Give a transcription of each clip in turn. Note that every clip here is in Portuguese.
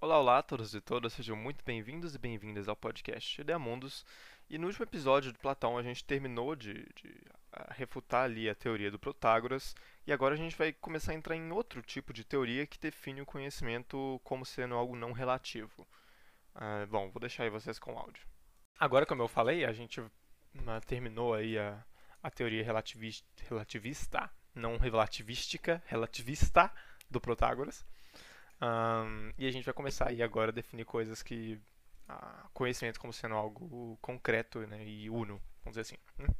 Olá, olá a todos e todas, sejam muito bem-vindos e bem-vindas ao podcast Ideamundos. E no último episódio de Platão a gente terminou de, de refutar ali a teoria do Protágoras e agora a gente vai começar a entrar em outro tipo de teoria que define o conhecimento como sendo algo não relativo. Uh, bom, vou deixar aí vocês com o áudio. Agora, como eu falei, a gente uh, terminou aí a, a teoria relativista, relativista, não relativística, relativista do Protágoras. Um, e a gente vai começar aí agora a definir coisas que. Conhecimento como sendo algo concreto né, e uno, vamos dizer assim. Hum?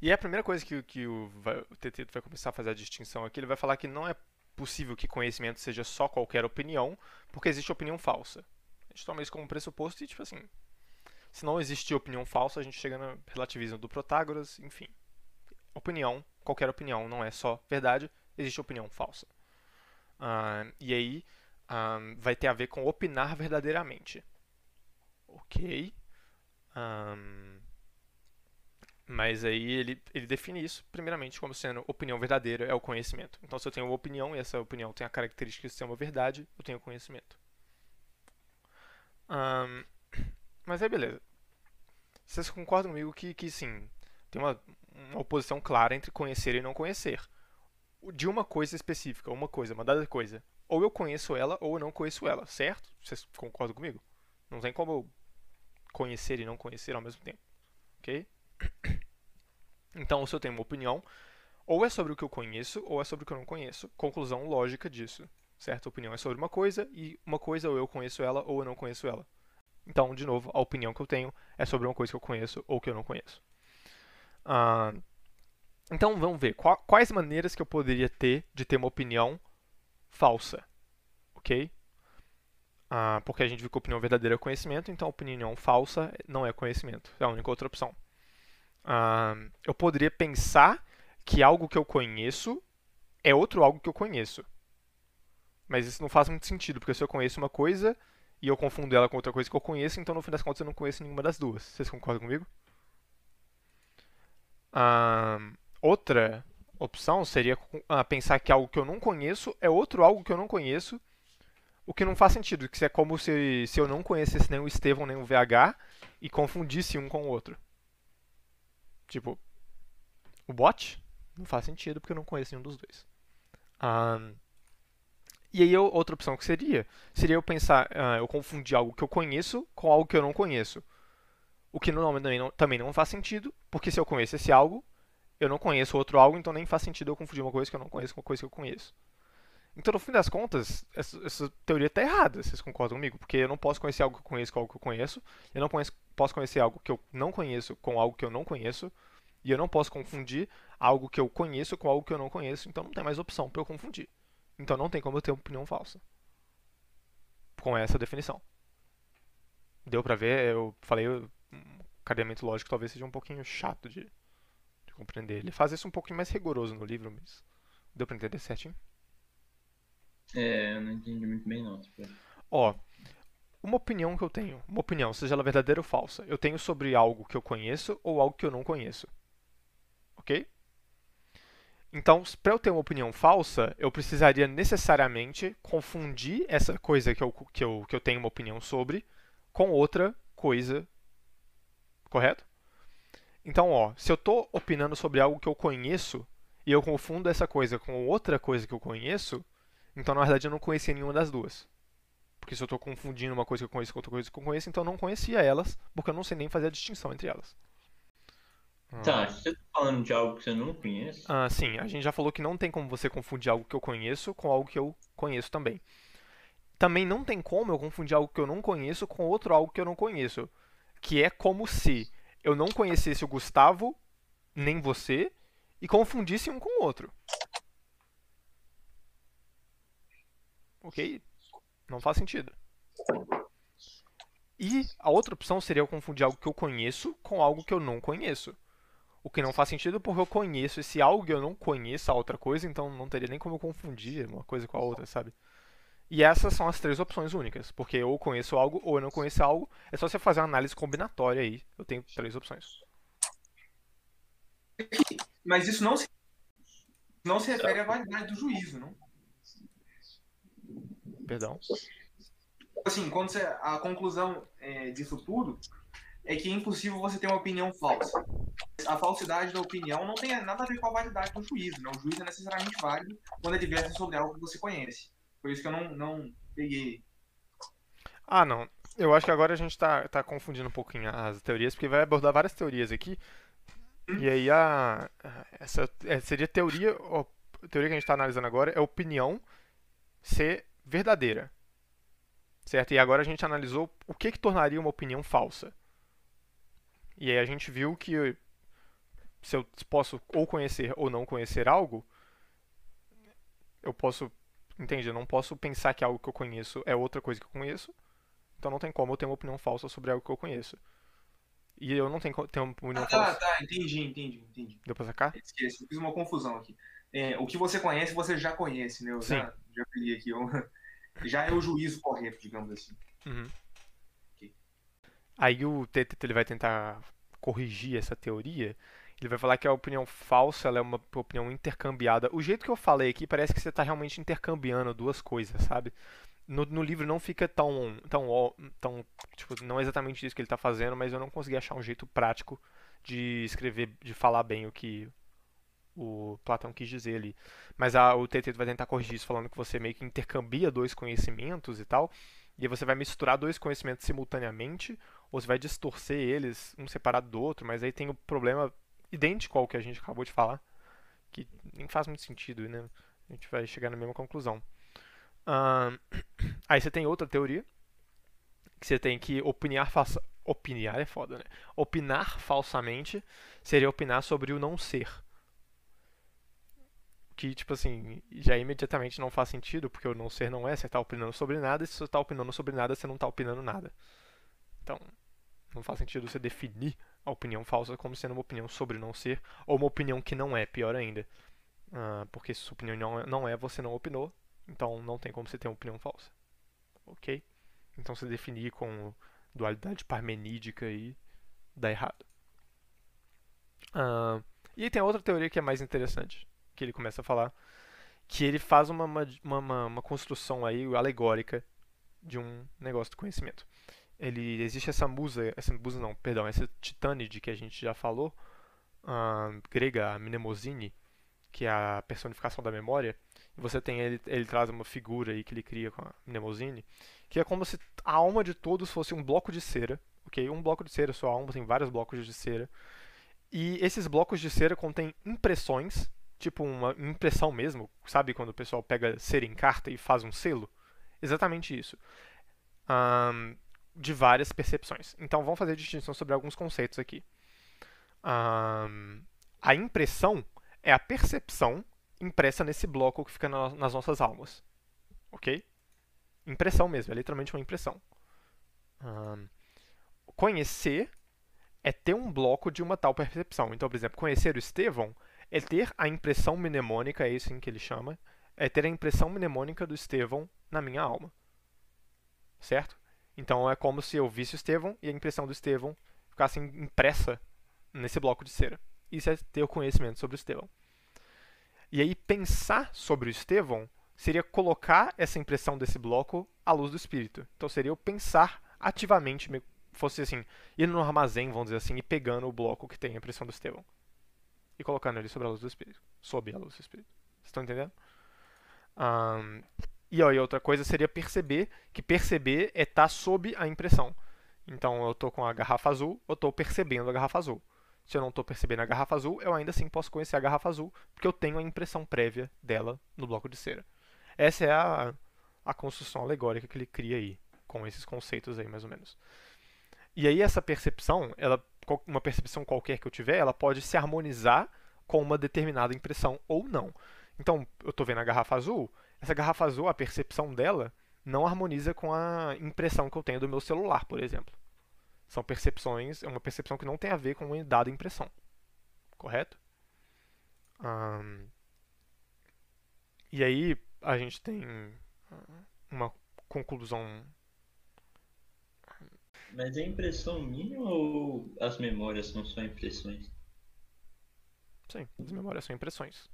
E a primeira coisa que, que o, o TT vai começar a fazer a distinção aqui, ele vai falar que não é possível que conhecimento seja só qualquer opinião, porque existe opinião falsa. A gente toma isso como pressuposto e, tipo assim, se não existir opinião falsa, a gente chega no relativismo do Protágoras, enfim. Opinião, qualquer opinião, não é só verdade, existe opinião falsa. Uh, e aí um, vai ter a ver com opinar verdadeiramente. Ok. Um, mas aí ele, ele define isso, primeiramente, como sendo opinião verdadeira é o conhecimento. Então, se eu tenho uma opinião e essa opinião tem a característica de ser uma verdade, eu tenho conhecimento. Um, mas aí, beleza. Vocês concordam comigo que, que sim, tem uma, uma oposição clara entre conhecer e não conhecer de uma coisa específica, uma coisa, uma dada coisa. Ou eu conheço ela ou eu não conheço ela, certo? Vocês concordam comigo? Não tem como eu conhecer e não conhecer ao mesmo tempo. Ok? Então, se eu tenho uma opinião, ou é sobre o que eu conheço ou é sobre o que eu não conheço. Conclusão lógica disso. Certo? A opinião é sobre uma coisa e uma coisa ou eu conheço ela ou eu não conheço ela. Então, de novo, a opinião que eu tenho é sobre uma coisa que eu conheço ou que eu não conheço. Uh, então vamos ver quais maneiras que eu poderia ter de ter uma opinião falsa, ok? Ah, porque a gente viu que a opinião verdadeira é conhecimento, então a opinião falsa não é conhecimento, é a única outra opção. Ah, eu poderia pensar que algo que eu conheço é outro algo que eu conheço. Mas isso não faz muito sentido, porque se eu conheço uma coisa e eu confundo ela com outra coisa que eu conheço, então no fim das contas eu não conheço nenhuma das duas. Vocês concordam comigo? Ah, Outra opção seria ah, pensar que algo que eu não conheço é outro algo que eu não conheço, o que não faz sentido, que é como se, se eu não conhecesse nem o Estevão nem o VH e confundisse um com o outro. Tipo, o bot não faz sentido porque eu não conheço nenhum dos dois. E aí outra opção que seria, seria eu pensar, uh, eu confundir algo que eu conheço com algo que eu não conheço. O que normalmente também não, também não faz sentido, porque se eu conheço esse algo, eu não conheço outro algo, então nem faz sentido eu confundir uma coisa que eu não conheço com uma coisa que eu conheço. Então, no fim das contas, essa, essa teoria está errada, vocês concordam comigo? Porque eu não posso conhecer algo que eu conheço com algo que eu conheço, eu não conheço, posso conhecer algo que eu não conheço com algo que eu não conheço, e eu não posso confundir algo que eu conheço com algo que eu não conheço, então não tem mais opção para eu confundir. Então não tem como eu ter uma opinião falsa. Com essa definição. Deu pra ver? Eu falei, o cadeamento lógico talvez seja um pouquinho chato de, compreender. Ele faz isso um pouquinho mais rigoroso no livro, mas deu para entender certinho? É, eu não entendi muito bem não. Tipo... Ó, uma opinião que eu tenho, uma opinião, seja ela verdadeira ou falsa, eu tenho sobre algo que eu conheço ou algo que eu não conheço. Ok? Então, para eu ter uma opinião falsa, eu precisaria necessariamente confundir essa coisa que eu, que eu, que eu tenho uma opinião sobre com outra coisa. Correto? Então, ó, se eu estou opinando sobre algo que eu conheço e eu confundo essa coisa com outra coisa que eu conheço, então na verdade eu não conhecia nenhuma das duas. Porque se eu estou confundindo uma coisa que eu conheço com outra coisa que eu conheço, então eu não conhecia elas, porque eu não sei nem fazer a distinção entre elas. Tá, ah. você está falando de algo que você não conhece? Ah, sim, a gente já falou que não tem como você confundir algo que eu conheço com algo que eu conheço também. Também não tem como eu confundir algo que eu não conheço com outro algo que eu não conheço. Que é como se eu não conhecesse o Gustavo, nem você, e confundisse um com o outro. Ok? Não faz sentido. E a outra opção seria eu confundir algo que eu conheço com algo que eu não conheço. O que não faz sentido porque eu conheço esse algo e eu não conheço a outra coisa, então não teria nem como eu confundir uma coisa com a outra, sabe? E essas são as três opções únicas, porque ou conheço algo ou eu não conheço algo. É só você fazer uma análise combinatória aí. Eu tenho três opções. Mas isso não se, não se refere à validade do juízo, não? Perdão. Assim, quando você, a conclusão é, disso tudo é que é impossível você ter uma opinião falsa. A falsidade da opinião não tem nada a ver com a validade do juízo. Não? O juízo é necessariamente válido quando é diverso sobre algo que você conhece. Por isso que eu não, não peguei. Ah, não. Eu acho que agora a gente tá, tá confundindo um pouquinho as teorias, porque vai abordar várias teorias aqui. E aí a. Essa é, seria teoria. A teoria que a gente está analisando agora é opinião ser verdadeira. Certo? E agora a gente analisou o que, que tornaria uma opinião falsa. E aí a gente viu que se eu posso ou conhecer ou não conhecer algo, eu posso. Entende? Eu não posso pensar que algo que eu conheço é outra coisa que eu conheço. Então não tem como eu ter uma opinião falsa sobre algo que eu conheço. E eu não tenho, tenho uma opinião Ah, falsa. tá, tá, entendi, entendi, entendi. Deu pra sacar? Esqueci, eu fiz uma confusão aqui. É, o que você conhece, você já conhece, né? Eu Sim. já, já peguei aqui. eu- já é o juízo correto, digamos assim. Uhum. Aí o TTT ele vai tentar corrigir essa teoria. Ele vai falar que a opinião falsa é uma opinião intercambiada. O jeito que eu falei aqui parece que você está realmente intercambiando duas coisas, sabe? No, no livro não fica tão, tão, tão, tipo, não é exatamente isso que ele está fazendo, mas eu não consegui achar um jeito prático de escrever, de falar bem o que o Platão quis dizer ali. Mas a, o TT vai tentar corrigir isso, falando que você meio que intercambia dois conhecimentos e tal, e você vai misturar dois conhecimentos simultaneamente, ou você vai distorcer eles, um separado do outro, mas aí tem o problema idêntico ao que a gente acabou de falar, que nem faz muito sentido, né? A gente vai chegar na mesma conclusão. Ahn, aí você tem outra teoria, que você tem que opinar falsa... Opinar é foda, né? Opinar falsamente seria opinar sobre o não ser. Que, tipo assim, já imediatamente não faz sentido, porque o não ser não é, você tá opinando sobre nada, e se você tá opinando sobre nada, você não tá opinando nada. Então, não faz sentido você definir a opinião falsa como sendo uma opinião sobre não ser, ou uma opinião que não é, pior ainda. Ah, porque se sua opinião não é, não é, você não opinou, então não tem como você ter uma opinião falsa. Ok? Então, se definir com dualidade parmenídica aí, dá errado. Ah, e aí tem outra teoria que é mais interessante, que ele começa a falar, que ele faz uma, uma, uma, uma construção aí alegórica de um negócio do conhecimento ele existe essa musa, essa musa não, perdão, essa titânide que a gente já falou, ah, grega, a Mnemosine, que é a personificação da memória. Você tem ele, ele traz uma figura aí que ele cria com a Mnemosine, que é como se a alma de todos fosse um bloco de cera, ok? Um bloco de cera, sua alma tem vários blocos de cera. E esses blocos de cera contêm impressões, tipo uma impressão mesmo, sabe quando o pessoal pega cera em carta e faz um selo? Exatamente isso. Ahn, de várias percepções. Então vamos fazer distinção sobre alguns conceitos aqui. Ahn, a impressão é a percepção impressa nesse bloco que fica na- nas nossas almas. Ok? Impressão mesmo, é literalmente uma impressão. Ahn, conhecer é ter um bloco de uma tal percepção. Então, por exemplo, conhecer o Estevão é ter a impressão mnemônica, é isso em que ele chama, é ter a impressão mnemônica do Estevão na minha alma. Certo? Então é como se eu visse o Estevão e a impressão do Estevão ficasse impressa nesse bloco de cera. Isso é ter o conhecimento sobre o Estevão. E aí pensar sobre o Estevão seria colocar essa impressão desse bloco à luz do espírito. Então seria eu pensar ativamente, me- fosse assim, ir no armazém, vamos dizer assim, e pegando o bloco que tem a impressão do Estevão. E colocando ele sobre a luz do espírito. Sob a luz do espírito. Vocês estão entendendo? Ahn, e, outra coisa seria perceber que perceber é estar sob a impressão. Então eu estou com a garrafa azul, eu estou percebendo a garrafa azul. Se eu não estou percebendo a garrafa azul, eu ainda assim posso conhecer a garrafa azul, porque eu tenho a impressão prévia dela no bloco de cera. Essa é a, a construção alegórica que ele cria aí, com esses conceitos aí mais ou menos. E aí essa percepção, ela, uma percepção qualquer que eu tiver, ela pode se harmonizar com uma determinada impressão ou não. Então, eu estou vendo a garrafa azul, essa garrafa azul, a percepção dela não harmoniza com a impressão que eu tenho do meu celular, por exemplo. São percepções, é uma percepção que não tem a ver com uma dada impressão. Correto? E aí a gente tem uma conclusão. Mas é impressão minha ou as memórias são só impressões? Sim, as memórias são impressões.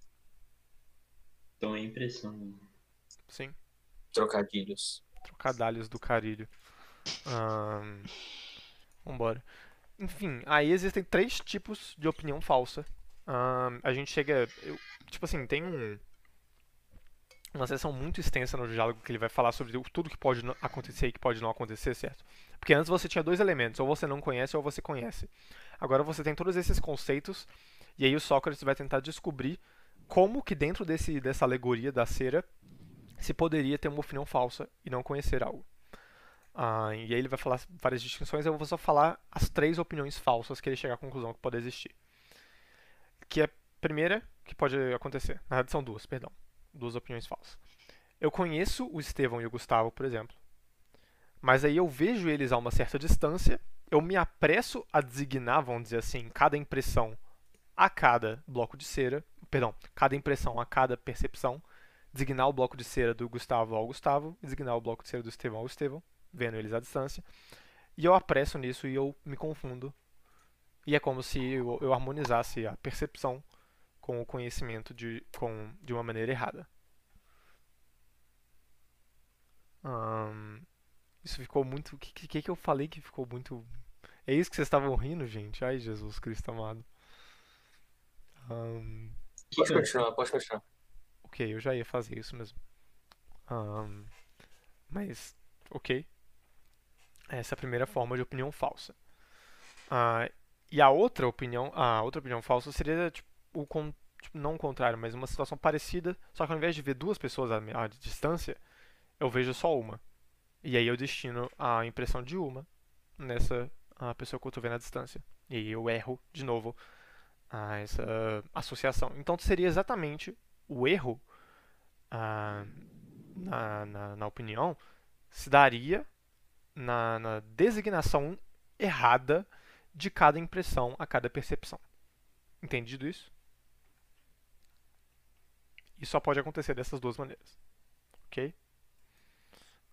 Então é impressão. minha. Sim. Trocadilhos. Trocadalhos do carilho. Ahn, vambora. Enfim, aí existem três tipos de opinião falsa. A gente chega. eu- tipo assim, tem um. Uma sessão muito extensa no diálogo que ele vai falar sobre o- tudo que pode acontecer e que pode não acontecer, certo? Porque antes você tinha dois elementos, ou você não conhece ou você conhece. Agora você tem todos esses conceitos, e aí o Sócrates vai tentar descobrir como que dentro desse, dessa alegoria da cera se poderia ter uma opinião falsa e não conhecer algo. Ah, e aí ele vai falar várias distinções, eu vou só falar as três opiniões falsas que ele chega à conclusão que pode existir. Que é a primeira que pode acontecer. Na verdade são duas, perdão. Duas opiniões falsas. Eu conheço o Estevão e o Gustavo, por exemplo. Mas aí eu vejo eles a uma certa distância, eu me apresso a designar, vamos dizer assim, cada impressão a cada bloco de cera, perdão, cada impressão a cada percepção, designar o bloco de cera do Gustavo ao Gustavo, designar o bloco de cera do Estevão ao Estevão, vendo eles à distância. E eu apresso nisso e eu me confundo. E é como se eu, eu harmonizasse a percepção com o conhecimento de, com, de uma maneira errada. Isso ficou muito. O que, que, que eu falei que ficou muito. É isso que vocês estavam rindo, gente? Ai, Jesus Cristo amado. Ahn, Pode continuar, pode continuar. Ok, eu já ia fazer isso mesmo. Ahn, mas, ok. Essa é a primeira forma de opinião falsa. Ah, e a outra opinião, a outra opinião falsa seria tipo, o con- tipo, não o contrário, mas uma situação parecida, só que ao invés de ver duas pessoas à, à distância, eu vejo só uma. E aí eu destino a impressão de uma nessa a pessoa que eu estou vendo à distância. E aí eu erro de novo a essa associação. Então seria exatamente o erro ah, na, na, na opinião se daria na, na designação errada de cada impressão a cada percepção. Entendido isso? E só pode acontecer dessas duas maneiras. Ok?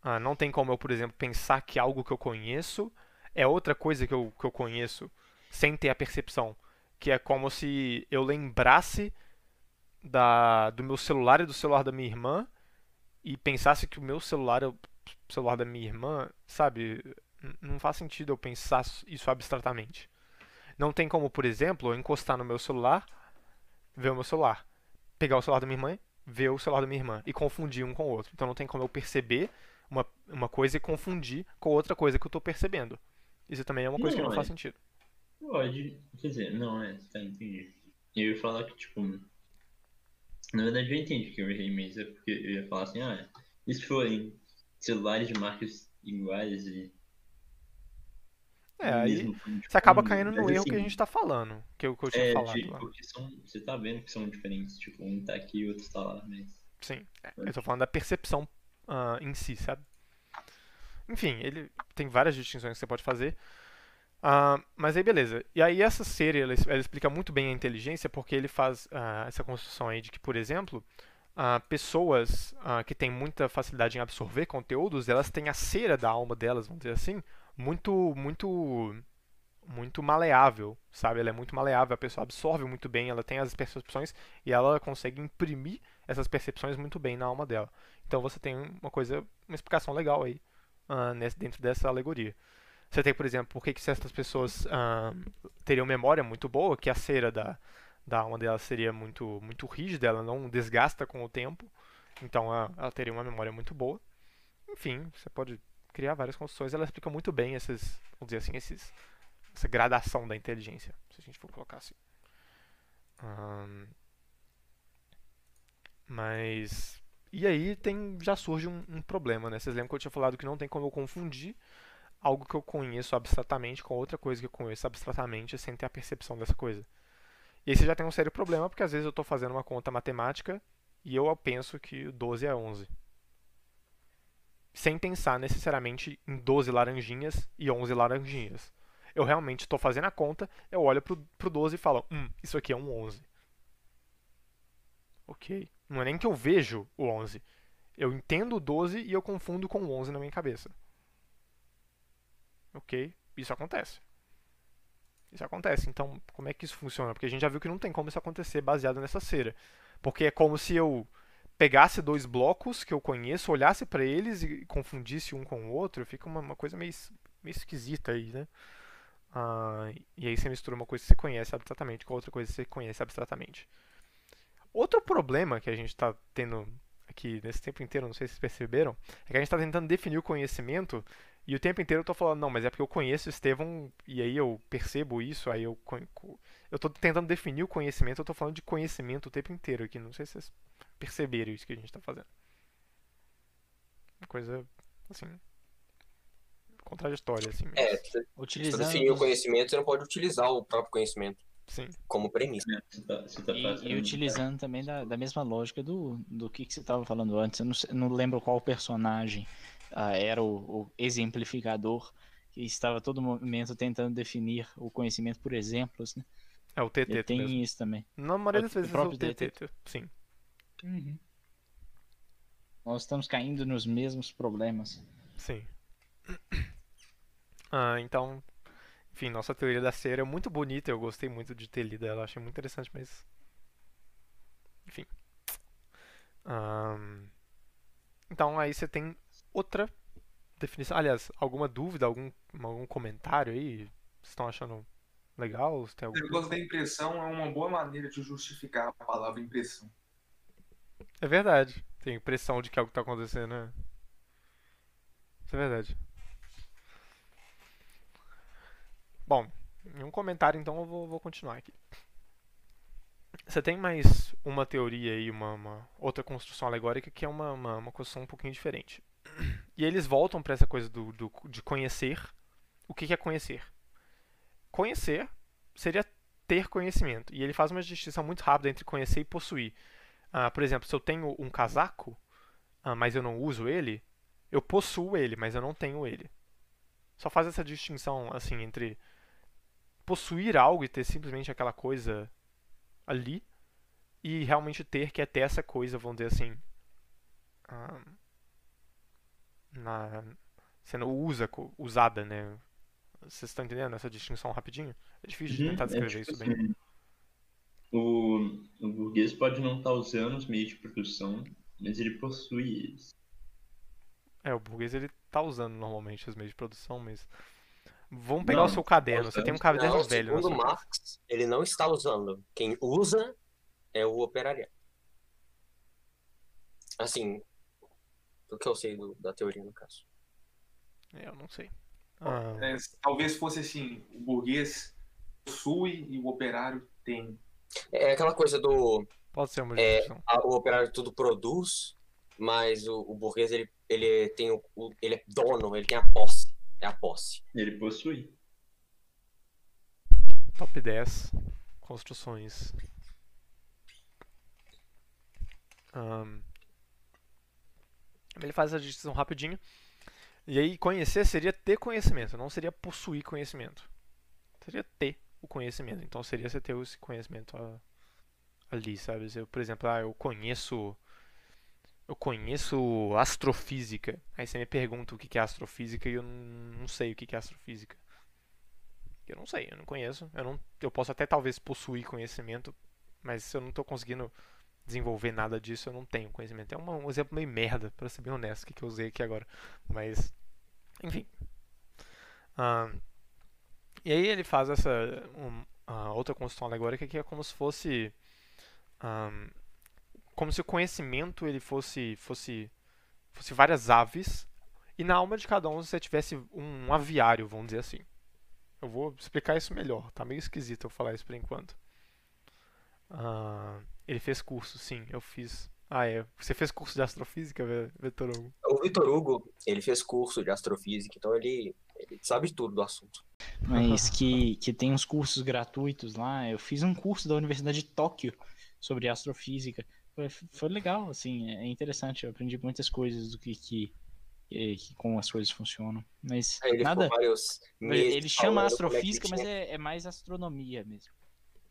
Ah, não tem como eu, por exemplo, pensar que algo que eu conheço é outra coisa que eu, que eu conheço sem ter a percepção. Que é como se eu lembrasse da, do meu celular e do celular da minha irmã e pensasse que o meu celular é o celular da minha irmã, sabe? Não faz sentido eu pensar isso abstratamente. Não tem como, por exemplo, eu encostar no meu celular, ver o meu celular, pegar o celular da minha irmã, ver o celular da minha irmã e confundir um com o outro. Então não tem como eu perceber uma, uma coisa e confundir com outra coisa que eu estou percebendo. Isso também é uma coisa que não Não, faz é. sentido. Pode. Quer dizer, não, é, tá, entendi. Eu ia falar que, tipo. Na verdade, eu entendi que errei mesmo. É porque eu ia falar assim, ah, e se forem celulares de marcas iguais e. É, aí mesmo você acaba fundo, caindo no erro que a assim, gente está falando, que eu, que eu tinha É, falado lá. porque são, você tá vendo que são diferentes. Tipo, um tá aqui e o outro tá lá, mas. Sim, é, eu tô falando da percepção ah, em si, sabe? Enfim, ele tem várias distinções que você pode fazer. Ah, mas aí beleza. E aí essa série ela, ela explica muito bem a inteligência porque ele faz ah, essa construção aí de que, por exemplo, ah, pessoas que têm muita facilidade em absorver conteúdos, elas têm a cera da alma delas, vamos dizer assim, muito muito muito maleável, sabe? Ela é muito maleável, a pessoa absorve muito bem, ela tem as percepções e ela consegue imprimir essas percepções muito bem na alma dela. Então você tem uma coisa, uma explicação legal aí nesse- dentro dessa alegoria. Você tem, por exemplo, por que que certas pessoas ah, teriam memória muito boa, que a cera da, da alma dela seria muito, muito rígida, ela não desgasta com o tempo, então ah, ela teria uma memória muito boa. Enfim, você pode criar várias construções, ela explica muito bem esses, vamos dizer assim, esses, essa gradação da inteligência, se a gente for colocar assim. Ahn, mas e aí tem já surge um, um problema, né? Vocês lembram que eu tinha falado que não tem como eu confundir algo que eu conheço abstratamente com outra coisa que eu conheço abstratamente sem ter a percepção dessa coisa. E aí você já tem um sério problema, porque às vezes eu estou fazendo uma conta matemática e eu penso que 12 é 11. Sem pensar necessariamente em 12 laranjinhas e 11 laranjinhas. Eu realmente estou fazendo a conta, eu olho pro, pro 12 e falo, hum, isso aqui é um 11. Ok. Não é nem que eu vejo o 11. Eu entendo o 12 e eu confundo com o 11 na minha cabeça. Ok? Isso acontece. Isso acontece. Então, como é que isso funciona? Porque a gente já viu que não tem como isso acontecer baseado nessa cera. Porque é como se eu pegasse dois blocos que eu conheço, olhasse para eles e confundisse um com o outro. Fica uma, uma coisa meio, meio esquisita aí, né? Ah, e aí você mistura uma coisa que você conhece abstratamente com outra coisa que você conhece abstratamente. Outro problema que a gente está tendo aqui nesse tempo inteiro, não sei se vocês perceberam, é que a gente está tentando definir o conhecimento e o tempo inteiro eu estou falando, não, mas é porque eu conheço o Estevão e aí eu percebo isso, aí eu eu estou tentando definir o conhecimento, eu estou falando de conhecimento o tempo inteiro aqui, não sei se vocês perceberam isso que a gente está fazendo. Uma coisa assim contraditória assim. É, se você definir o conhecimento, você não pode utilizar o próprio conhecimento. Sim. Como premissa. É, você tá, você tá E, e utilizando também da, da mesma lógica do, do que, que você estava falando antes. Eu não, não lembro qual personagem ah, era o, o exemplificador que estava todo momento tentando definir o conhecimento por exemplos, né? É o TT tem mesmo. isso também. Na maioria das o vezes é o próprio TT, sim. Nós estamos caindo nos mesmos problemas. Sim. Ah, então, enfim, nossa teoria da cera é muito bonita, eu gostei muito de ter lido ela, achei muito interessante, mas. Enfim. Ahn, Então aí você tem outra definição. Aliás, alguma dúvida, algum, algum comentário aí? Vocês estão achando legal? Tem algum... O negócio da impressão é uma boa maneira de justificar a palavra impressão. É verdade. Tem impressão de que algo está acontecendo, né? Isso é verdade. Bom, em um comentário então eu vou, vou continuar aqui. Você tem mais uma teoria aí, uma, uma outra construção alegórica que é uma, uma, uma construção um pouquinho diferente. E eles voltam para essa coisa do, do- de conhecer. O que que é conhecer? Conhecer seria ter conhecimento. E ele faz uma distinção muito rápida entre conhecer e possuir. Ah, por exemplo, se eu tenho um casaco, ah, mas eu não uso ele, eu possuo ele, mas eu não tenho ele. Só faz essa distinção assim entre possuir algo e ter simplesmente aquela coisa ali e realmente ter que é ter essa coisa, vamos dizer assim, ah, na sendo usa, usada, né? Vocês estão entendendo essa distinção rapidinho? É difícil de Uhum, tentar é descrever tipo isso bem. assim, o, o burguês pode não estar usando os meios de produção, mas ele possui eles. É, o burguês ele tá usando normalmente os meios de produção, mas. Vamos pegar Não, o seu caderno. Você tem um caderno Não, velho segundo. Marx, ele não está usando. Quem usa é o operariado. Assim, do que eu sei do- da teoria, no caso. É, eu não sei. Ah, É, talvez fosse assim, o burguês possui e o operário tem. É aquela coisa do pode ser uma é, a- o operário tudo produz, mas o, o burguês ele, ele tem o, o- ele é dono, ele tem a posse. É a posse. Ele possui. Top 10 construções. Ahn, ele faz essa distinção rapidinho. E aí, conhecer seria ter conhecimento, não seria possuir conhecimento. Seria ter o conhecimento. Então, seria você ter esse conhecimento ah, ali, sabe? Eu, por exemplo, ah, eu conheço. Eu conheço astrofísica. Aí você me pergunta o que é astrofísica e eu não sei o que é astrofísica. Eu não sei, eu não conheço. Eu, não, eu posso até talvez possuir conhecimento, mas eu não estou conseguindo desenvolver nada disso, eu não tenho conhecimento. É um exemplo meio merda, para ser bem honesto, que, que eu usei aqui agora. Mas, enfim. E aí ele faz essa um, ah, outra construção alegórica que é como se fosse ah, como se o conhecimento ele fosse fosse fosse várias aves e na alma de cada um você tivesse um aviário, vamos dizer assim. Eu vou explicar isso melhor. Tá meio esquisito eu falar isso por enquanto. Ah, ele fez curso, sim, eu fiz. Ah, é. Você fez curso de astrofísica, Vitor Hugo? O Vitor Hugo, ele fez curso de astrofísica, então ele, ele sabe tudo do assunto. Mas que, que tem uns cursos gratuitos lá. Eu fiz um curso da Universidade de Tóquio sobre astrofísica. Foi, foi legal, assim, é interessante. Eu aprendi muitas coisas do que, que, que, que- como as coisas funcionam. Mas ele nada. Ele, chama falando astrofísica, é mas é, é mais astronomia mesmo.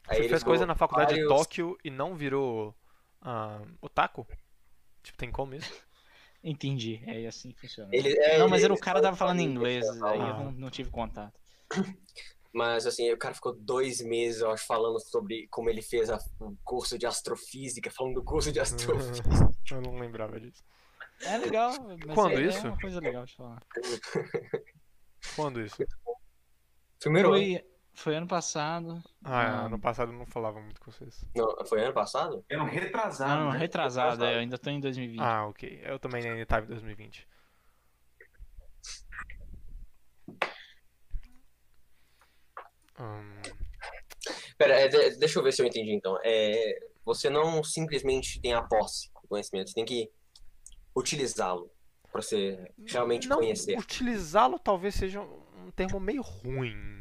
Aí Você fez coisa na faculdade de vários- Tóquio e não virou ah, otaku? Tipo, tem como isso? Entendi, é assim que funciona. Ele, é, não, mas ele- era o cara tava falando fala inglês, aí eu Ah. não, não tive contato. Mas assim, o cara ficou dois meses, eu acho, falando sobre como ele fez a- o curso de astrofísica, falando do curso de astrofísica. Eu não lembrava disso. É legal, mas Quando é, isso? é uma coisa legal de falar. Quando isso? Primeiro ano. Foi, ano passado. Ah, Ah. ano passado eu não falava muito com vocês. Não, foi ano passado? Era um retrasado. Não, não, né? retrasado, é, eu ainda tô em 2020. Ah, ok. Eu também ainda estava em 2020. Hum, Pera, é, de- deixa eu ver se eu entendi então. É, você não simplesmente tem a posse do conhecimento, você tem que utilizá-lo pra você realmente não, conhecer. utilizá-lo talvez seja um termo meio ruim.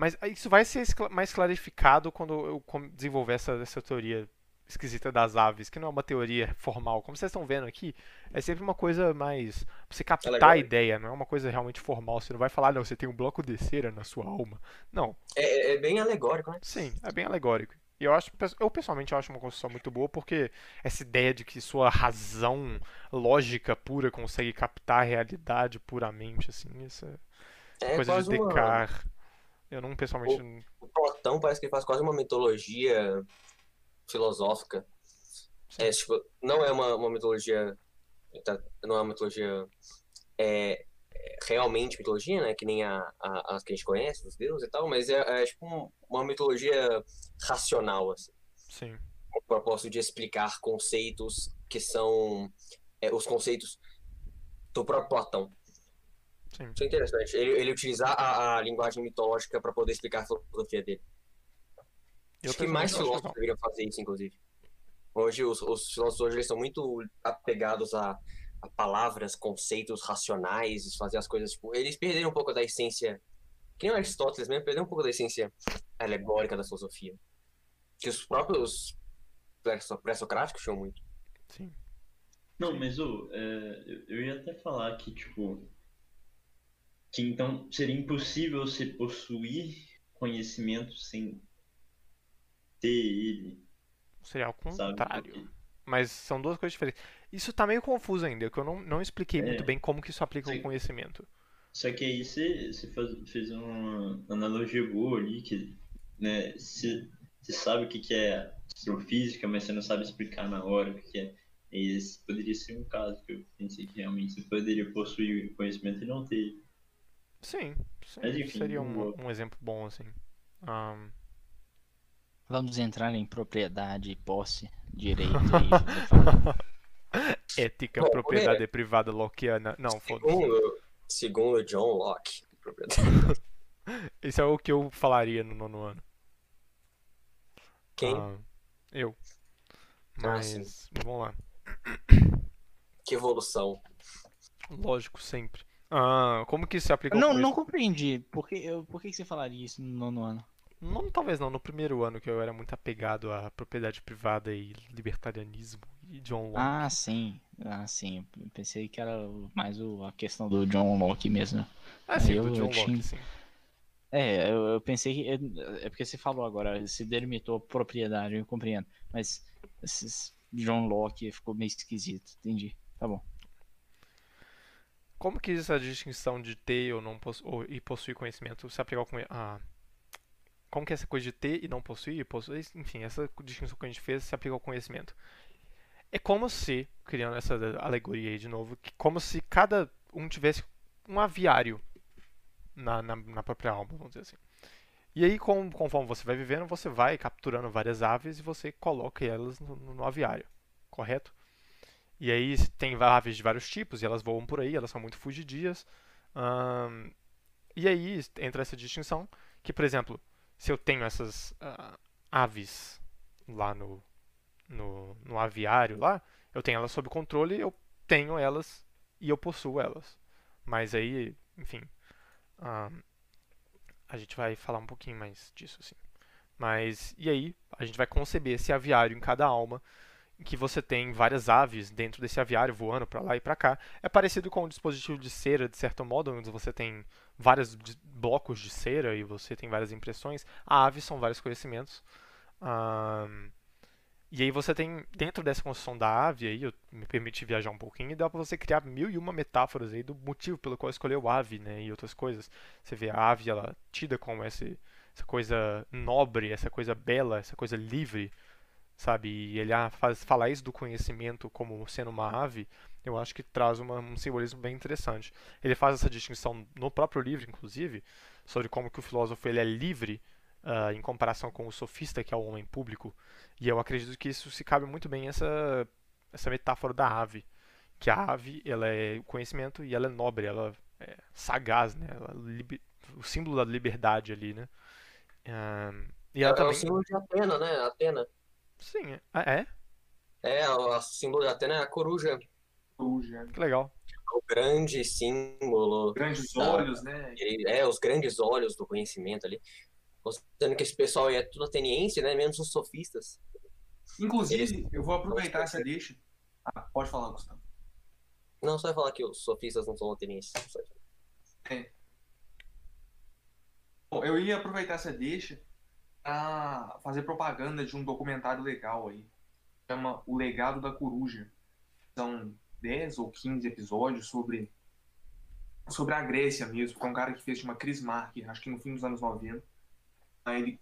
Mas isso vai ser mais clarificado quando eu desenvolver essa, essa teoria esquisita das aves, que não é uma teoria formal. Como vocês estão vendo aqui, é sempre uma coisa mais. pra você captar a Alegórica. ideia, não é uma coisa realmente formal. Você não vai falar, não, você tem um bloco de cera na sua alma. Não, É, é- é bem alegórico, né? Sim, é bem alegórico. E eu acho, eu pessoalmente acho uma construção muito boa porque essa ideia de que sua razão lógica pura consegue captar a realidade puramente, assim, essa É coisa de quase uma... Eu não pessoalmente. O Platão parece que ele faz quase uma mitologia filosófica. Sim. É, tipo, não é uma, uma mitologia. tá, Não é uma mitologia. É, é realmente mitologia, né? Que nem a, a, as que a gente conhece, dos deuses e tal, mas é, é tipo um- uma mitologia racional, assim. Sim. Com o propósito de explicar conceitos que são é, os conceitos do próprio Platão. Sim. Isso é interessante. Ele, ele utilizar a, a linguagem mitológica para poder explicar a filosofia dele. Eu Acho que mais filósofos deveriam fazer isso, inclusive. Hoje, os, os filósofos hoje eles são muito apegados a, a palavras, conceitos racionais, fazer as coisas, tipo, eles perderam um pouco da essência, que nem o Aristóteles mesmo, perderam um pouco da essência alegórica da filosofia. Que os próprios pré-so- pré-socráticos tinham muito. Sim. Não, mas ô, é, eu ia até falar que, tipo, que então seria impossível você possuir conhecimento sem ter ele, Seria ao sabe? contrário. Porque- Mas são duas coisas diferentes. Isso tá meio confuso ainda, que eu não, não expliquei É. muito bem como que isso aplica ao conhecimento. Só que aí você, você faz- fez uma analogia boa ali, que né, você, você sabe o que, que é astrofísica, mas você não sabe explicar na hora o que, que é. Esse poderia ser um caso que eu pensei que realmente você poderia possuir conhecimento e não ter. Sim, sim, Mas enfim, seria um, um exemplo bom, assim. Ahn, Vamos entrar em propriedade, posse, direito. e- ética, Bom, propriedade privada lockeana. Não, foda-se. Segundo, segundo John Locke, propriedade- Isso é o que eu falaria no nono ano. quem? Ah, eu. Ah, Mas, sim. vamos lá. Que evolução. Lógico, sempre. Ah, como que isso se aplica não, não compreendi. Por que, eu- por que você falaria isso no nono ano? Não, talvez não. No primeiro ano que eu era muito apegado à propriedade privada e libertarianismo e John Locke. Ah, sim. Ah, sim. Eu pensei que era mais o- a questão do John Locke mesmo. Ah, sim, eu- do John eu tinha- Locke, sim. É, eu, eu pensei que. É, é porque você falou agora, se delimitou propriedade, eu compreendo. Mas esses John Locke ficou meio esquisito, entendi. Tá bom. Como que essa distinção de ter ou não possu ou, e possuir conhecimento se aplica ao conhe ah, Como que essa coisa de ter e não possuir, possuir, enfim, essa distinção que a gente fez se aplica ao conhecimento. É como se, criando essa alegoria aí de novo, que como se cada um tivesse um aviário na, na, na própria alma, vamos dizer assim. E aí, com, conforme você vai vivendo, você vai capturando várias aves e você coloca elas no, no aviário, correto? E aí tem aves de vários tipos e elas voam por aí, elas são muito fugidias. E aí entra essa distinção que, por exemplo, se eu tenho essas ah, aves lá no, no, no aviário lá, eu tenho elas sob controle, eu tenho elas e eu possuo elas. Mas aí, enfim, a gente vai falar um pouquinho mais disso, assim. Mas, e aí, a gente vai conceber esse aviário em cada alma, que você tem várias aves dentro desse aviário voando para lá e para cá. É parecido com um dispositivo de cera, de certo modo, onde você tem vários blocos de cera e você tem várias impressões. A ave são vários conhecimentos. Ahn, E aí você tem, dentro dessa construção da ave, aí eu me permite viajar um pouquinho, e dá pra você criar mil e uma metáforas aí do motivo pelo qual escolheu ave, né, e outras coisas. Você vê a ave, ela tida como esse, essa coisa nobre, essa coisa bela, essa coisa livre, sabe? E ele ah, faz, falar isso do conhecimento como sendo uma ave, eu acho que traz uma, um simbolismo bem interessante. Ele faz essa distinção no próprio livro, inclusive, sobre como que o filósofo ele é livre uh, em comparação com o sofista, que é o homem público. E eu acredito que isso se cabe muito bem essa essa metáfora da ave, que a ave ela é o conhecimento e ela é nobre, ela é sagaz, né? Ela, o símbolo da liberdade ali, né? Uh, e ela é, também... é o símbolo de Atena, né? Atena. Sim, é. É? É, o símbolo de Atena é a coruja. Coruja. Que legal. O grande símbolo. Grandes da- olhos, né? É, os grandes olhos do conhecimento ali. Considerando que esse pessoal é tudo ateniense, né? Menos os sofistas. Inclusive, eu vou aproveitar essa deixa. Ah, pode falar, Gustavo. Não, só vai falar que os sofistas não são atenienses. Isso. Bom, eu ia aproveitar essa deixa pra fazer propaganda de um documentário legal aí. Chama O Legado da Coruja. São 10 ou 15 episódios sobre sobre a Grécia mesmo, que é um cara que fez uma Chris Mark, acho que no fim dos anos 90. Aí ele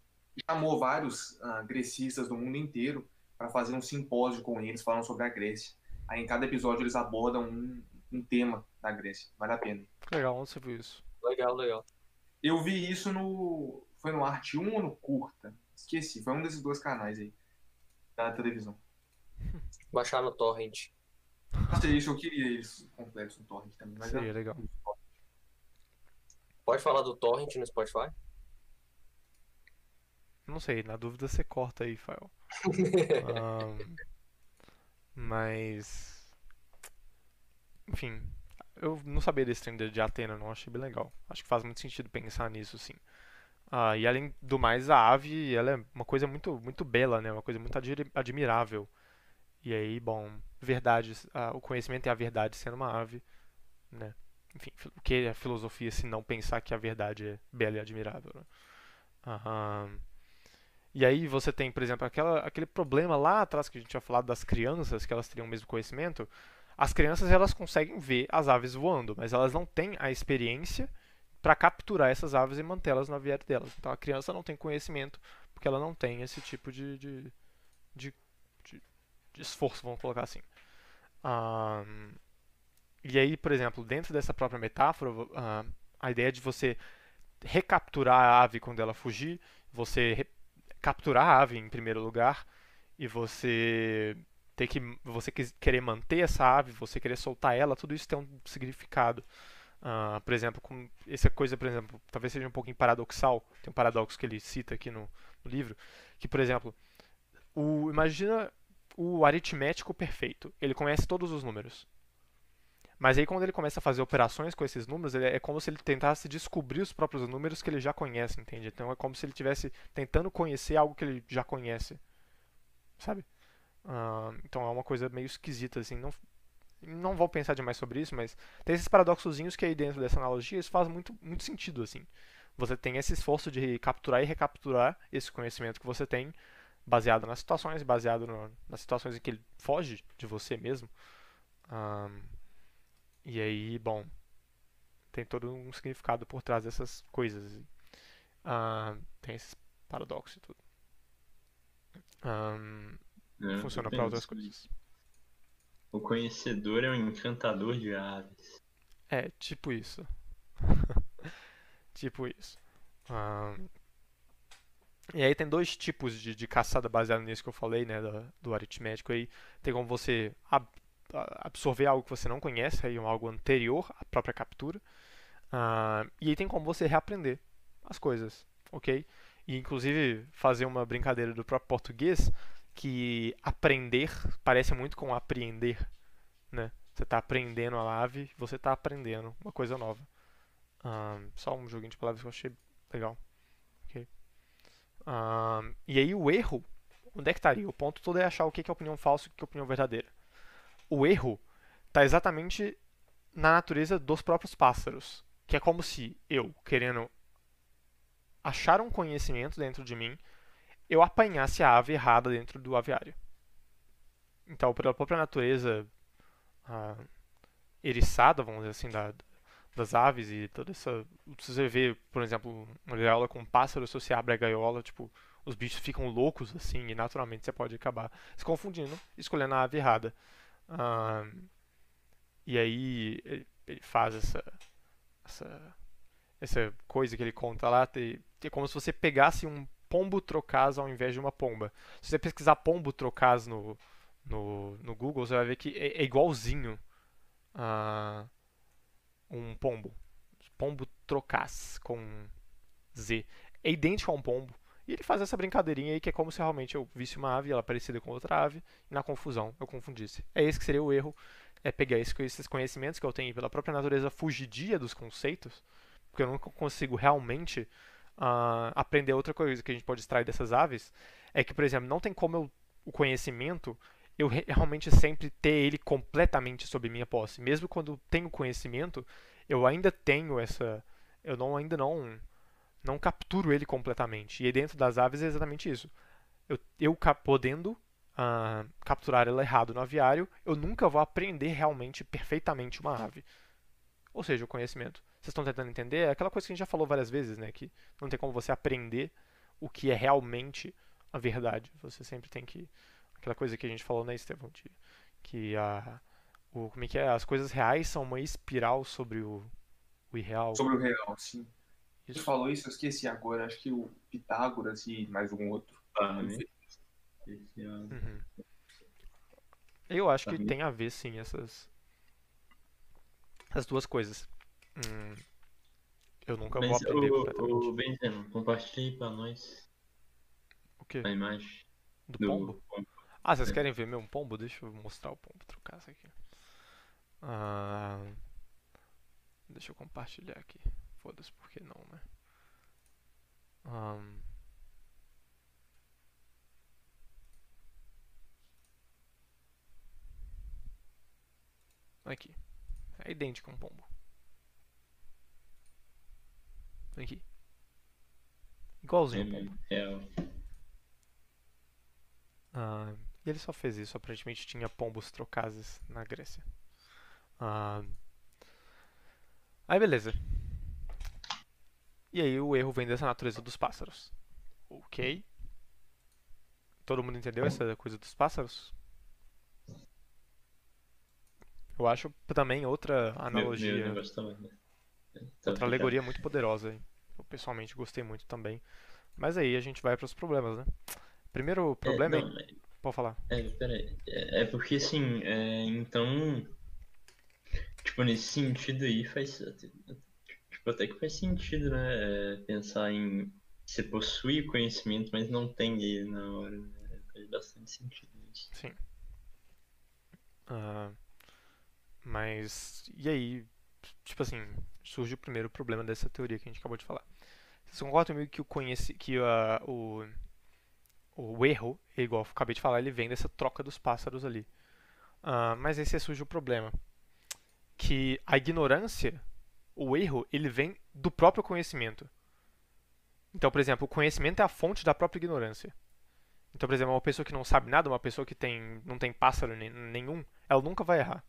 chamou vários ah, grecistas do mundo inteiro para fazer um simpósio com eles falando sobre a Grécia. Aí em cada episódio eles abordam um, um tema da Grécia. Vale a pena. Legal, onde você viu isso? Legal, legal. Eu vi isso no. Foi no Arte 1 ou no Curta? Esqueci, foi um desses dois canais aí. Da televisão. Baixar no torrent. Nossa, isso eu queria isso completo no Torrent também. Mas Seria eu- legal. Pode falar do torrent no Spotify? Não sei, na dúvida você corta aí, Fael. Ahn, mas. Enfim, eu não sabia desse trem de de Atena, não achei bem legal. Acho que faz muito sentido pensar nisso, sim. Ah, e além do mais, a ave, ela é uma coisa muito, muito bela, né? Uma coisa muito admirável. E aí, bom, verdade, ah, o conhecimento é a verdade sendo uma ave, né? Enfim, fi- o que é a filosofia se não pensar que a verdade é bela e admirável, né? E aí você tem, por exemplo, aquela, aquele problema lá atrás que a gente tinha falado das crianças, que elas teriam o mesmo conhecimento. As crianças elas conseguem ver as aves voando, mas elas não têm a experiência para capturar essas aves e mantê-las no aviário delas. Então a criança não tem conhecimento porque ela não tem esse tipo de, de, de, de- de esforço, vamos colocar assim. Ahn, e aí, por exemplo, dentro dessa própria metáfora, ah, a ideia de você recapturar a ave quando ela fugir, você capturar a ave em primeiro lugar e você ter que você querer manter essa ave, você querer soltar ela, tudo isso tem um significado. Ah, por exemplo, com essa coisa, por exemplo, talvez seja um pouquinho paradoxal, tem um paradoxo que ele cita aqui no, no livro, que por exemplo, o imagina o aritmético perfeito, ele conhece todos os números. Mas aí quando ele começa a fazer operações com esses números, ele- é como se ele tentasse descobrir os próprios números que ele já conhece, entende? Então é como se ele estivesse tentando conhecer algo que ele já conhece, sabe? Ah, então é uma coisa meio esquisita, assim. Não, não vou pensar demais sobre isso, mas tem esses paradoxozinhos que aí dentro dessa analogia isso faz muito, muito sentido, assim. Você tem esse esforço de capturar e recapturar esse conhecimento que você tem, baseado nas situações, baseado no- nas situações em que ele foge de você mesmo. Ah, e aí, bom, tem todo um significado por trás dessas coisas. Ah, tem esses paradoxos e tudo. Ah, né? funciona para outras coisas. O conhecedor é um encantador de aves. É, tipo isso. tipo isso. Ah, e aí tem dois tipos de, de caçada baseado nisso que eu falei, né, do, do aritmético aí. Tem como você ab- absorver algo que você não conhece, aí um algo anterior à própria captura. Ah, e aí tem como você reaprender as coisas, ok? E inclusive fazer uma brincadeira do próprio português que aprender parece muito com apreender, né? Você está aprendendo a ave, você está aprendendo uma coisa nova. Ahn, só um joguinho de palavras que eu achei legal. Ok. Ahn, e aí o erro, onde é que estaria? O ponto todo é achar o que que é opinião falsa e o que é opinião verdadeira. O erro está exatamente na natureza dos próprios pássaros. Que é como se eu, querendo achar um conhecimento dentro de mim, eu apanhasse a ave errada dentro do aviário. então, pela própria natureza ah, eriçada, vamos dizer assim, da, das aves e toda essa. Você vê, por exemplo, uma gaiola com um pássaro, se você abre a gaiola, tipo, os bichos ficam loucos assim, e naturalmente você pode acabar se confundindo, escolhendo a ave errada. Ah, e aí ele, faz essa, essa, essa coisa que ele conta lá, é como se você pegasse um pombo trocaz ao invés de uma pomba. Se você pesquisar pombo trocaz no, no, no Google, você vai ver que é, é igualzinho a um pombo. Pombo trocaz com Z. É idêntico a um pombo. E ele faz essa brincadeirinha aí que é como se realmente eu visse uma ave, ela parecida com outra ave, e na confusão eu confundisse. É esse que seria o erro, é pegar esses conhecimentos que eu tenho pela própria natureza fugidia dos conceitos, porque eu nunca consigo realmente uh, aprender outra coisa que a gente pode extrair dessas aves, é que, por exemplo, não tem como eu, o conhecimento eu realmente sempre ter ele completamente sob minha posse. Mesmo quando tenho conhecimento, eu ainda tenho essa. Eu não, ainda não não capturo ele completamente. E dentro das aves é exatamente isso. Eu, eu podendo uh, capturar ela errado no aviário, eu nunca vou aprender realmente perfeitamente uma ave. Ou seja, o conhecimento. Vocês estão tentando entender? É aquela coisa que a gente já falou várias vezes, né? Que não tem como você aprender o que é realmente a verdade. Você sempre tem que aquela coisa que a gente falou, né, Estevão? De, que a, o, como é que é? As coisas reais são uma espiral sobre o, o irreal. Sobre o real, sim. Isso. Você falou isso, eu esqueci agora. Acho que o Pitágoras e mais algum outro. Ah, né? Uhum. Eu acho que tem a ver, sim, essas. As duas coisas. Hum, eu nunca Mas vou aprender o, o Benzema, compartilhe pra nós O quê? a imagem Do do pombo? Ah, vocês querem ver meu pombo? Deixa eu mostrar o pombo, trocar isso aqui. Ah, deixa eu compartilhar aqui. Foda-se, por que não, né? Ahn. Aqui. É idêntico a um pombo. Aqui. Igualzinho. Real. Ah, e ele só fez isso, aparentemente tinha pombos trocazes na Grécia. Ah, aí beleza. E aí o erro vem dessa natureza dos pássaros. Ok. Todo mundo entendeu essa coisa dos pássaros? Eu acho também outra Meu, analogia. meu negócio também, né? Tá Outra alegoria muito poderosa. hein? Eu pessoalmente gostei muito também. Mas aí a gente vai para os problemas, né? Primeiro problema é. É, não, mas- Pode falar. é, peraí. É, é porque assim, é, então. Tipo, nesse sentido aí faz. Tipo, até que faz sentido, né? é, pensar em. Você possui conhecimento, mas não tem ele na hora. Né? Faz bastante sentido isso. Sim. Ah, mas. E aí? Tipo assim, surge o primeiro problema dessa teoria que a gente acabou de falar. Vocês concordam comigo que o conheci, que o, o erro, igual eu acabei de falar, ele vem dessa troca dos pássaros ali. Ah, mas esse surge o problema. Que a ignorância, o erro, ele vem do próprio conhecimento. Então, por exemplo, o conhecimento é a fonte da própria ignorância. Então, por exemplo, uma pessoa que não sabe nada, uma pessoa que tem, não tem pássaro nenhum, ela nunca vai errar.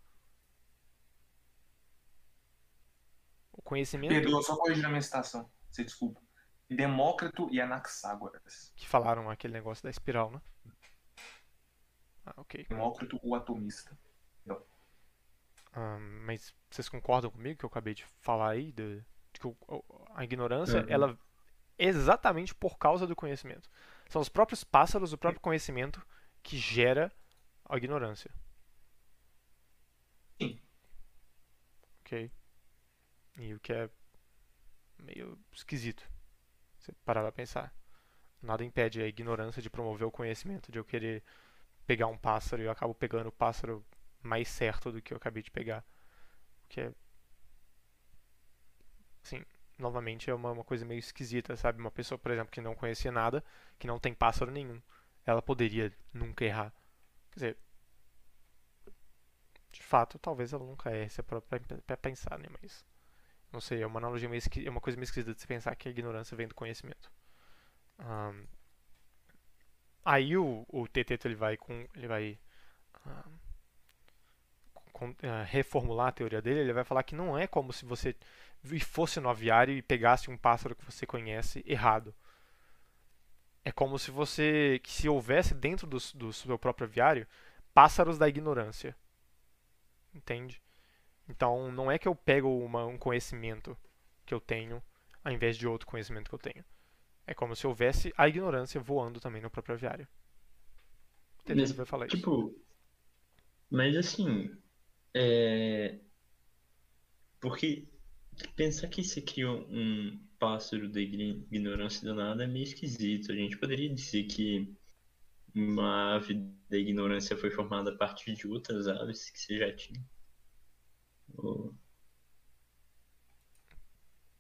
O conhecimento Pedro, só corrigindo a minha citação. Você desculpa. Demócrito e Anaxágoras. que falaram aquele negócio da espiral, né? Ah, ok. Demócrito, o atomista. Ah, mas vocês concordam comigo que eu acabei de falar aí de, de que o- o- a ignorância, Uhum. ela é exatamente por causa do conhecimento. São os próprios pássaros, o próprio conhecimento que gera a ignorância. Sim. Ok. E o que é meio esquisito. Você parar pra pensar. Nada impede a ignorância de promover o conhecimento, de eu querer pegar um pássaro e eu acabo pegando o pássaro mais certo do que eu acabei de pegar. O que é. Assim, novamente é uma, uma coisa meio esquisita, sabe? Uma pessoa, por exemplo, que não conhecia nada, que não tem pássaro nenhum, ela poderia nunca errar. Quer dizer. De fato, talvez ela nunca erre, se é pra, pra- pra pensar, né? Mas. Não sei, é uma analogia meio é uma coisa meio esquisita de se pensar que a ignorância vem do conhecimento. Ahn, Aí o, o Teteto ele vai com. ele vai ah, con- ah, reformular a teoria dele, ele vai falar que não é como se você fosse no aviário e pegasse um pássaro que você conhece errado. É como se você, que se houvesse dentro do, do seu próprio aviário pássaros da ignorância. Entende? Então, não é que eu pego uma- um conhecimento que eu tenho ao invés de outro conhecimento que eu tenho. É como se houvesse a ignorância voando também no próprio aviário. Mas, vai falar isso. Tipo, mas assim, é... Porque pensar que você criou um pássaro da ign- ignorância do nada é meio esquisito. A gente poderia dizer que uma ave da ignorância foi formada a partir de outras aves que você já tinha.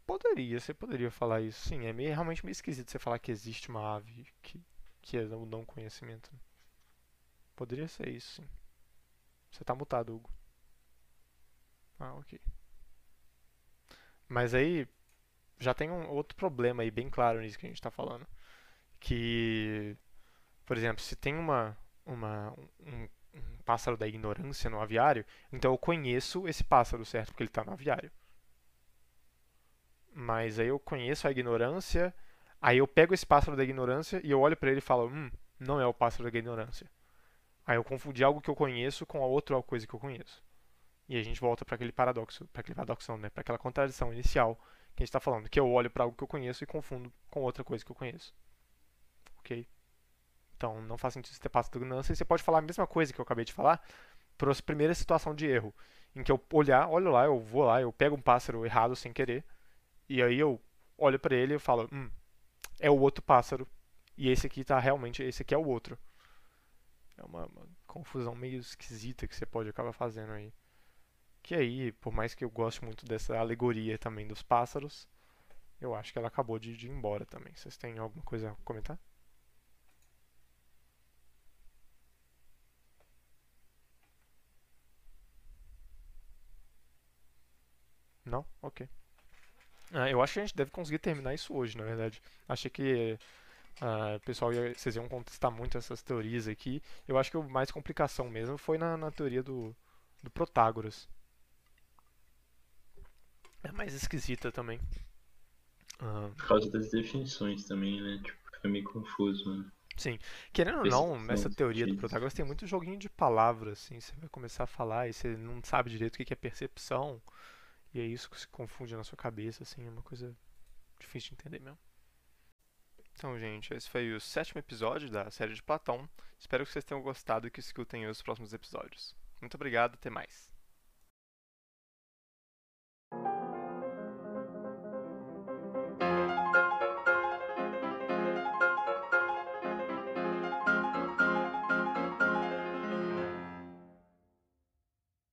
Poderia, você poderia falar isso. Sim, é meio, realmente meio esquisito você falar que existe uma ave que, que é o não conhecimento. Poderia ser isso, sim. Você tá mutado, Hugo. Ah, ok. Mas aí já tem um outro problema aí bem claro nisso que a gente tá falando. Que, por exemplo, se tem uma, uma, um, um pássaro da ignorância no aviário, então eu conheço esse pássaro, certo? Porque ele tá no aviário. Mas aí eu conheço a ignorância, aí eu pego esse pássaro da ignorância e eu olho pra ele e falo, hum, não é o pássaro da ignorância. Aí eu confundi algo que eu conheço com a outra coisa que eu conheço. E a gente volta para aquele paradoxo, para aquele paradoxo, né, para aquela contradição inicial que a gente está falando, que eu olho para algo que eu conheço e confundo com outra coisa que eu conheço. OK? Então, não faz sentido você ter pássaro da ignorância, e você pode falar a mesma coisa que eu acabei de falar para a primeira situação de erro, em que eu olhar, olho lá, eu vou lá, eu pego um pássaro errado sem querer, e aí eu olho pra ele e falo, hum, é o outro pássaro. E esse aqui tá realmente, esse aqui é o outro. É uma, uma confusão meio esquisita que você pode acabar fazendo aí. Que aí, por mais que eu goste muito dessa alegoria também dos pássaros, eu acho que ela acabou de, de ir embora também. Vocês têm alguma coisa a comentar? Não? Ok. Ah, eu acho que a gente deve conseguir terminar isso hoje, na verdade. Achei que ah, o pessoal ia, vocês iam contestar muito essas teorias aqui. Eu acho que o mais complicação mesmo foi na, na teoria do, do Protágoras. É mais esquisita também. Ah, Por causa das definições também, né? Tipo, fica meio confuso, mano. querendo ou não, nessa dos teoria do. Protágoras tem muito joguinho de palavras, assim. Você vai começar a falar e você não sabe direito o que é percepção. E é isso que se confunde na sua cabeça, assim. É uma coisa difícil de entender mesmo. Então, gente, esse foi o sétimo episódio da série de Platão. Espero que vocês tenham gostado e que escutem os próximos episódios. Muito obrigado, até mais.